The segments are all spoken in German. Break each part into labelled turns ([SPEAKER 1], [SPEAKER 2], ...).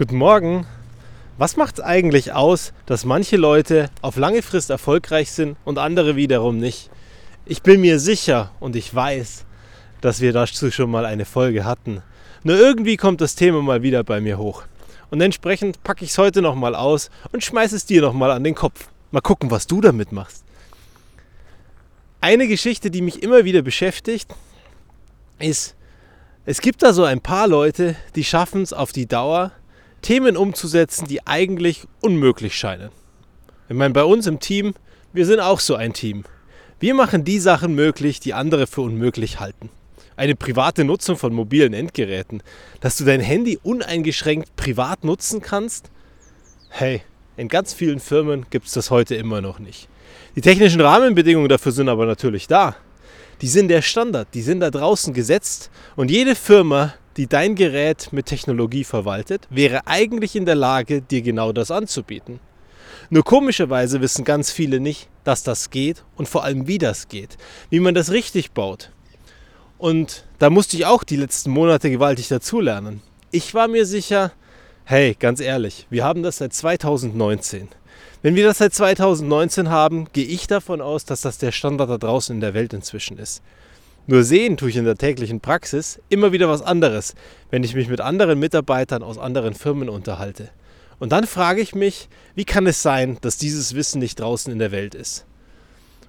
[SPEAKER 1] Guten Morgen. Was macht es eigentlich aus, dass manche Leute auf lange Frist erfolgreich sind und andere wiederum nicht? Ich bin mir sicher und ich weiß, dass wir dazu schon mal eine Folge hatten. Nur irgendwie kommt das Thema mal wieder bei mir hoch. Und entsprechend packe ich es heute nochmal aus und schmeiße es dir nochmal an den Kopf. Mal gucken, was du damit machst. Eine Geschichte, die mich immer wieder beschäftigt, ist, es gibt da so ein paar Leute, die schaffen es auf die Dauer, Themen umzusetzen, die eigentlich unmöglich scheinen. Ich meine, bei uns im Team, wir sind auch so ein Team. Wir machen die Sachen möglich, die andere für unmöglich halten. Eine private Nutzung von mobilen Endgeräten, dass du dein Handy uneingeschränkt privat nutzen kannst? Hey, in ganz vielen Firmen gibt es das heute immer noch nicht. Die technischen Rahmenbedingungen dafür sind aber natürlich da. Die sind der Standard, die sind da draußen gesetzt und jede Firma, die dein Gerät mit Technologie verwaltet, wäre eigentlich in der Lage, dir genau das anzubieten. Nur komischerweise wissen ganz viele nicht, dass das geht und vor allem wie das geht, wie man das richtig baut. Und da musste ich auch die letzten Monate gewaltig dazulernen. Ich war mir sicher, hey, ganz ehrlich, wir haben das seit 2019. Wenn wir das seit 2019 haben, gehe ich davon aus, dass das der Standard da draußen in der Welt inzwischen ist. Nur sehen tue ich in der täglichen Praxis immer wieder was anderes, wenn ich mich mit anderen Mitarbeitern aus anderen Firmen unterhalte. Und dann frage ich mich, wie kann es sein, dass dieses Wissen nicht draußen in der Welt ist?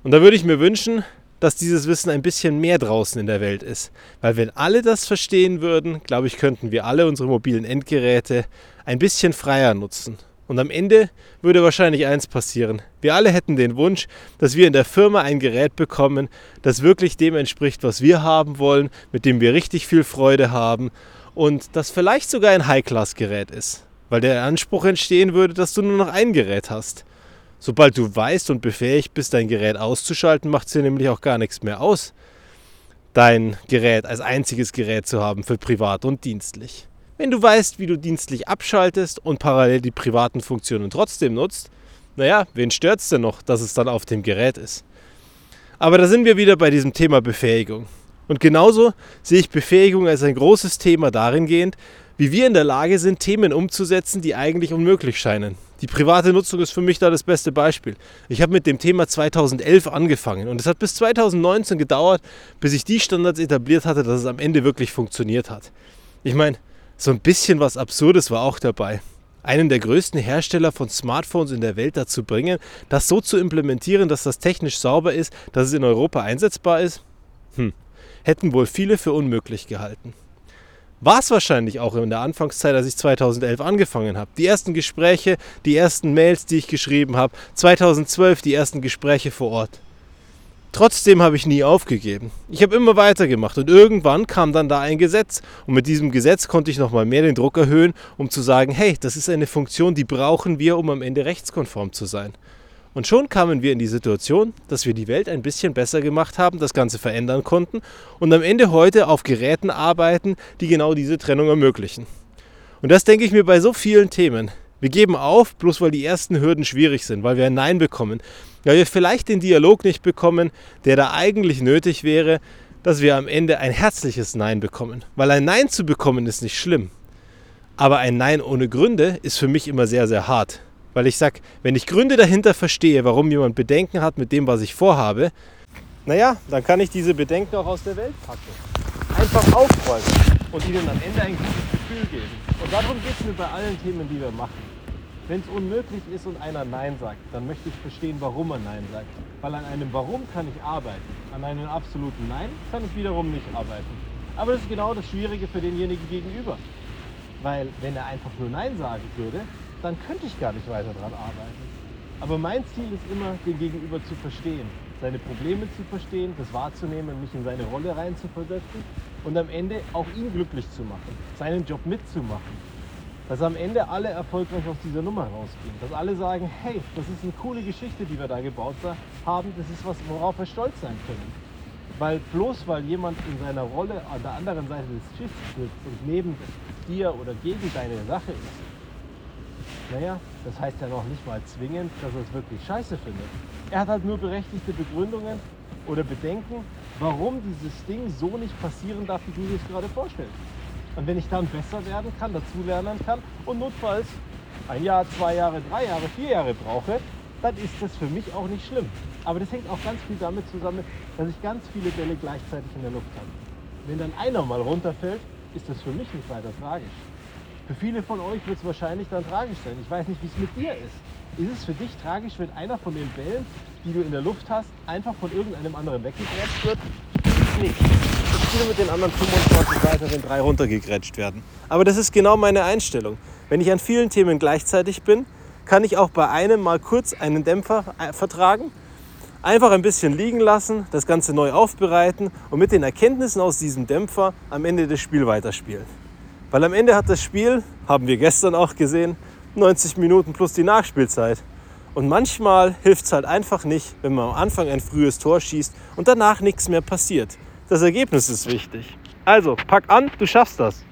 [SPEAKER 1] Und da würde ich mir wünschen, dass dieses Wissen ein bisschen mehr draußen in der Welt ist. Weil wenn alle das verstehen würden, glaube ich, könnten wir alle unsere mobilen Endgeräte ein bisschen freier nutzen. Und am Ende würde wahrscheinlich eins passieren. Wir alle hätten den Wunsch, dass wir in der Firma ein Gerät bekommen, das wirklich dem entspricht, was wir haben wollen, mit dem wir richtig viel Freude haben und das vielleicht sogar ein High-Class-Gerät ist. Weil der Anspruch entstehen würde, dass du nur noch ein Gerät hast. Sobald du weißt und befähigt bist, dein Gerät auszuschalten, macht es dir nämlich auch gar nichts mehr aus, dein Gerät als einziges Gerät zu haben für privat und dienstlich. Wenn du weißt, wie du dienstlich abschaltest und parallel die privaten Funktionen trotzdem nutzt, naja, wen stört es denn noch, dass es dann auf dem Gerät ist? Aber da sind wir wieder bei diesem Thema Befähigung. Und genauso sehe ich Befähigung als ein großes Thema darin gehend, wie wir in der Lage sind, Themen umzusetzen, die eigentlich unmöglich scheinen. Die private Nutzung ist für mich da das beste Beispiel. Ich habe mit dem Thema 2011 angefangen und es hat bis 2019 gedauert, bis ich die Standards etabliert hatte, dass es am Ende wirklich funktioniert hat. Ich meine, so ein bisschen was Absurdes war auch dabei. Einen der größten Hersteller von Smartphones in der Welt dazu bringen, das so zu implementieren, dass das technisch sauber ist, dass es in Europa einsetzbar ist? Hm, hätten wohl viele für unmöglich gehalten. War es wahrscheinlich auch in der Anfangszeit, als ich 2011 angefangen habe. Die ersten Gespräche, die ersten Mails, die ich geschrieben habe, 2012 die ersten Gespräche vor Ort. Trotzdem habe ich nie aufgegeben. Ich habe immer weitergemacht und irgendwann kam dann da ein Gesetz und mit diesem Gesetz konnte ich nochmal mehr den Druck erhöhen, um zu sagen, hey, das ist eine Funktion, die brauchen wir, um am Ende rechtskonform zu sein. Und schon kamen wir in die Situation, dass wir die Welt ein bisschen besser gemacht haben, das Ganze verändern konnten und am Ende heute auf Geräten arbeiten, die genau diese Trennung ermöglichen. Und das denke ich mir bei so vielen Themen. Wir geben auf, bloß weil die ersten Hürden schwierig sind, weil wir ein Nein bekommen, weil wir vielleicht den Dialog nicht bekommen, der da eigentlich nötig wäre, dass wir am Ende ein herzliches Nein bekommen. Weil ein Nein zu bekommen ist nicht schlimm. Aber ein Nein ohne Gründe ist für mich immer sehr, sehr hart. Weil ich sage, wenn ich Gründe dahinter verstehe, warum jemand Bedenken hat mit dem, was ich vorhabe, naja, dann kann ich diese Bedenken auch aus der Welt packen. Einfach aufräumen und ihnen am Ende ein gutes Gefühl geben. Und darum geht es mir bei allen Themen, die wir machen. Wenn es unmöglich ist und einer Nein sagt, dann möchte ich verstehen, warum er Nein sagt. Weil an einem Warum kann ich arbeiten. An einem absoluten Nein kann ich wiederum nicht arbeiten. Aber das ist genau das Schwierige für denjenigen gegenüber. Weil wenn er einfach nur Nein sagen würde, dann könnte ich gar nicht weiter daran arbeiten. Aber mein Ziel ist immer, den Gegenüber zu verstehen, seine Probleme zu verstehen, das wahrzunehmen, mich in seine Rolle reinzuversetzen und am Ende auch ihn glücklich zu machen, seinen Job mitzumachen dass am Ende alle erfolgreich aus dieser Nummer rausgehen. Dass alle sagen, hey, das ist eine coole Geschichte, die wir da gebaut haben, das ist was, worauf wir stolz sein können. Weil bloß weil jemand in seiner Rolle an der anderen Seite des Schiffs sitzt und neben dir oder gegen deine Sache ist, naja, das heißt ja noch nicht mal zwingend, dass er es wirklich scheiße findet. Er hat halt nur berechtigte Begründungen oder Bedenken, warum dieses Ding so nicht passieren darf, wie du dir es gerade vorstellst. Und wenn ich dann besser werden kann, dazulernen kann und notfalls ein Jahr, zwei Jahre, drei Jahre, vier Jahre brauche, dann ist das für mich auch nicht schlimm. Aber das hängt auch ganz viel damit zusammen, dass ich ganz viele Bälle gleichzeitig in der Luft habe. Wenn dann einer mal runterfällt, ist das für mich nicht weiter tragisch. Für viele von euch wird es wahrscheinlich dann tragisch sein. Ich weiß nicht, wie es mit dir ist. Ist es für dich tragisch, wenn einer von den Bällen, die du in der Luft hast, einfach von irgendeinem anderen weggegrätscht wird? Nicht. Spiele mit den anderen 25 weiter, wenn drei runtergegrätscht werden. Aber das ist genau meine Einstellung. Wenn ich an vielen Themen gleichzeitig bin, kann ich auch bei einem mal kurz einen Dämpfer äh, vertragen, einfach ein bisschen liegen lassen, das Ganze neu aufbereiten und mit den Erkenntnissen aus diesem Dämpfer am Ende das Spiel weiterspielen. Weil am Ende hat das Spiel, haben wir gestern auch gesehen, 90 Minuten plus die Nachspielzeit. Und manchmal hilft es halt einfach nicht, wenn man am Anfang ein frühes Tor schießt und danach nichts mehr passiert. Das Ergebnis ist wichtig. Also, pack an, du schaffst das.